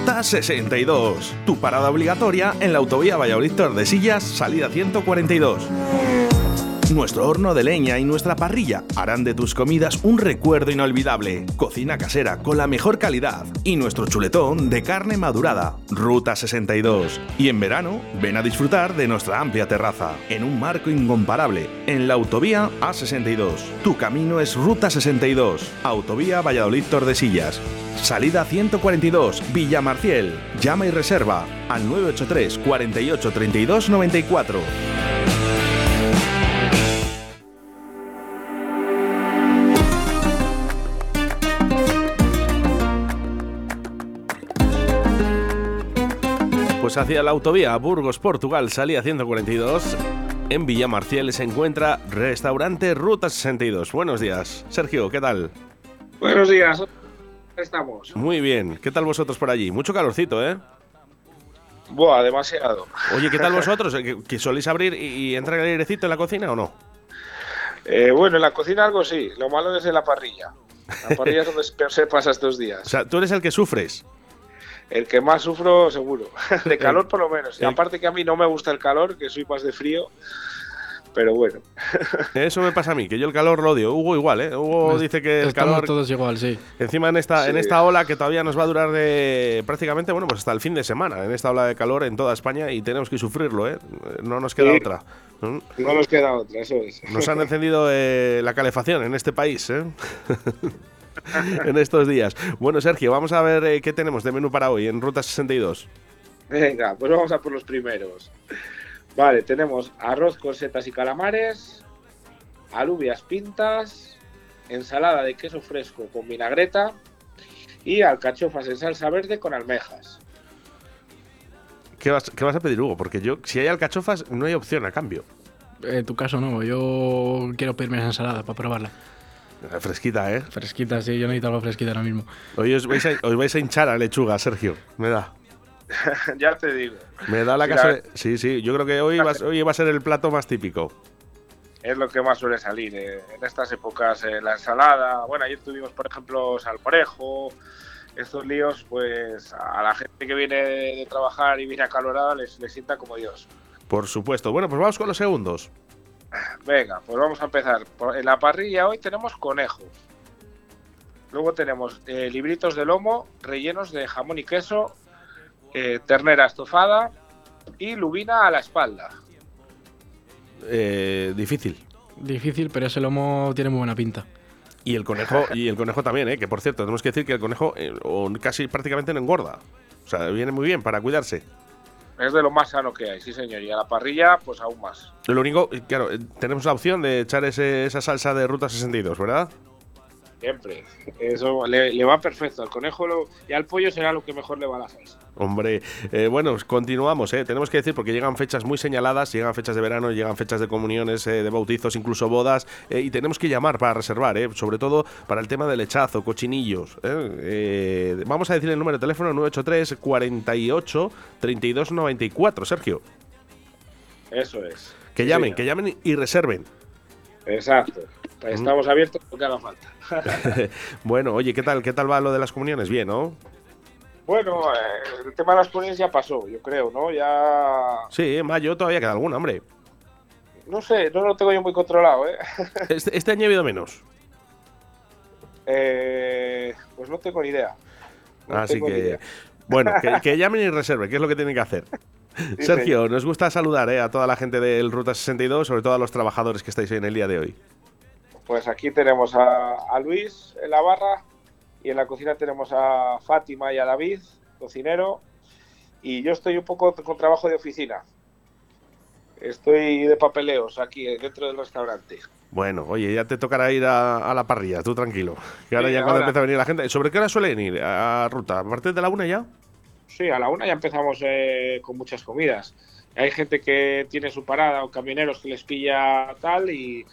Ruta 62. Tu parada obligatoria en la autovía Valladolid Tordesillas, salida 142. Nuestro horno de leña y nuestra parrilla harán de tus comidas un recuerdo inolvidable. Cocina casera con la mejor calidad y nuestro chuletón de carne madurada. Ruta 62. Y en verano, ven a disfrutar de nuestra amplia terraza, en un marco incomparable, en la autovía A62. Tu camino es Ruta 62. Autovía Valladolid Tordesillas. Salida 142, Villa Marciel. Llama y reserva al 983 48 32 94. Pues hacia la autovía Burgos, Portugal, salida 142. En Villamarciel se encuentra Restaurante Ruta 62. Buenos días. Sergio, ¿qué tal? Buenos días. Estamos. Muy bien. ¿Qué tal vosotros por allí? Mucho calorcito, ¿eh? Buah, demasiado. Oye, ¿qué tal vosotros? ¿Que, soléis abrir y, entrar el airecito en la cocina o no? Eh, bueno, en la cocina algo sí. Lo malo es en la parrilla. La parrilla es donde se pasa estos días. O sea, tú eres el que sufres el que más sufro seguro, de calor por lo menos. Y aparte que a mí no me gusta el calor, que soy más de frío, pero bueno. Eso me pasa a mí, que yo el calor lo odio. Hugo igual, ¿eh? Hugo dice que el calor... todos igual, sí. Encima en esta, en esta ola que todavía nos va a durar de prácticamente, bueno, pues hasta el fin de semana, en esta ola de calor en toda España y tenemos que sufrirlo, ¿eh? No nos queda otra. ¿no? nos queda otra, eso es. Nos han encendido eh, la calefacción en este país, ¿eh? en estos días. Bueno, Sergio, vamos a ver eh, qué tenemos de menú para hoy en Ruta 62. Venga, pues vamos a por los primeros. Vale, tenemos arroz con setas y calamares, alubias pintas, ensalada de queso fresco con vinagreta y alcachofas en salsa verde con almejas. ¿Qué vas, qué vas a pedir, Hugo? Porque yo, si hay alcachofas, no hay opción a cambio. En tu caso no, yo quiero pedirme esa ensalada para probarla. Fresquita, ¿eh? Fresquita, sí, yo necesito algo fresquita ahora mismo. Hoy os vais a, os vais a hinchar a lechuga, Sergio. Me da. ya te digo. Me da la casa. Sí, sí, yo creo que hoy va, hoy va a ser el plato más típico. Es lo que más suele salir eh, en estas épocas. Eh, la ensalada. Bueno, ayer tuvimos, por ejemplo, salmorejo. Estos líos, pues a la gente que viene de trabajar y viene acalorada les, les sienta como Dios. Por supuesto. Bueno, pues vamos con los segundos. Venga, pues vamos a empezar. En la parrilla hoy tenemos conejos. Luego tenemos eh, libritos de lomo rellenos de jamón y queso, eh, ternera estofada y lubina a la espalda. Eh, difícil. Difícil, pero ese lomo tiene muy buena pinta. Y el conejo, y el conejo también, ¿eh? que por cierto, tenemos que decir que el conejo casi prácticamente no engorda. O sea, viene muy bien para cuidarse. Es de lo más sano que hay, sí señor. Y a la parrilla, pues aún más. Lo único, claro, tenemos la opción de echar esa salsa de Ruta 62, ¿verdad? Siempre. Eso le, va perfecto. Al conejo y al pollo será lo que mejor le va a la salsa. Hombre, eh, bueno, continuamos. Eh. Tenemos que decir, porque llegan fechas muy señaladas, llegan fechas de verano, llegan fechas de comuniones, eh, de bautizos, incluso bodas, eh, y tenemos que llamar para reservar, sobre todo para el tema del lechazo, cochinillos. vamos a decir el número de teléfono 983 48 32 94, Sergio. Eso es. Que llamen, que llamen y reserven. Exacto. Estamos abiertos porque haga falta. bueno, oye, ¿qué tal, ¿qué tal va lo de las comuniones? Bien, ¿no? Bueno, eh, el tema de las comuniones ya pasó, yo creo, ¿no? Ya. Sí, en mayo todavía queda alguna, hombre. No sé, no lo tengo yo muy controlado, ¿eh? Este, este año ha habido menos. Eh, pues no tengo ni idea. Así que. Bueno, que, llamen y reserven, que es lo que tienen que hacer. Sergio, nos gusta saludar ¿eh? a toda la gente del Ruta 62, sobre todo a los trabajadores que estáis en el día de hoy. Pues aquí tenemos a, Luis en la barra y en la cocina tenemos a Fátima y a David, cocinero, y yo estoy un poco con trabajo de oficina. Estoy de papeleos aquí dentro del restaurante. Bueno, oye, ya te tocará ir a, la parrilla, tú tranquilo. Que ahora ya cuando empieza a venir la gente. ¿Sobre qué hora suelen ir a, ruta? ¿A partir de la una ya? Sí, a la una ya empezamos eh, con muchas comidas. Hay gente que tiene su parada o camioneros que les pilla tal y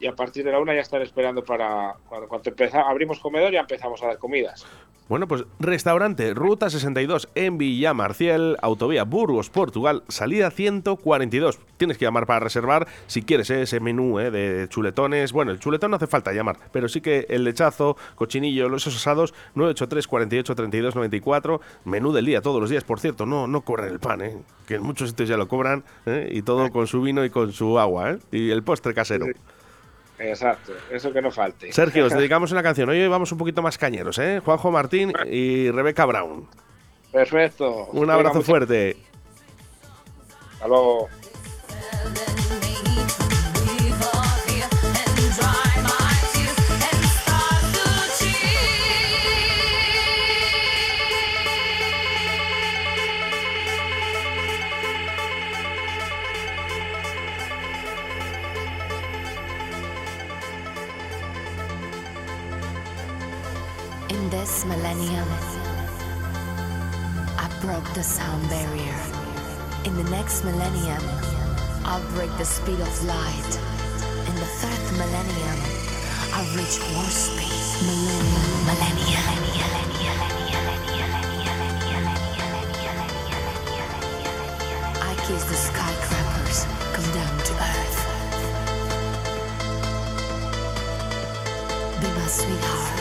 y a partir de la una ya están esperando para cuando, cuando abrimos comedor ya empezamos a dar comidas. Bueno, pues restaurante Ruta 62 en Villa Marcial, autovía Burgos, Portugal, salida 142. Tienes que llamar para reservar si quieres ¿eh? ese menú ¿eh? de chuletones. Bueno, el chuletón no hace falta llamar, pero sí que el lechazo, cochinillo, los asados, 983 48 32 94. Menú del día todos los días, por cierto, no, no cobran el pan, ¿eh? que en muchos sitios ya lo cobran, ¿eh? y todo con su vino y con su agua, ¿eh? y el postre casero. Exacto, eso que no falte. Sergio, os dedicamos una canción. Hoy vamos un poquito más cañeros, ¿eh? Juanjo Martín y Rebeca Brown. Perfecto. Un abrazo fuerte. Hasta luego. This millennium, I broke the sound barrier. In the next millennium, I'll break the speed of light. In the third millennium, I'll reach warp speed. Millennium, millennium. I kiss the skyscrapers, come down to earth. Be my sweetheart.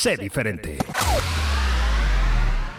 Sé diferente.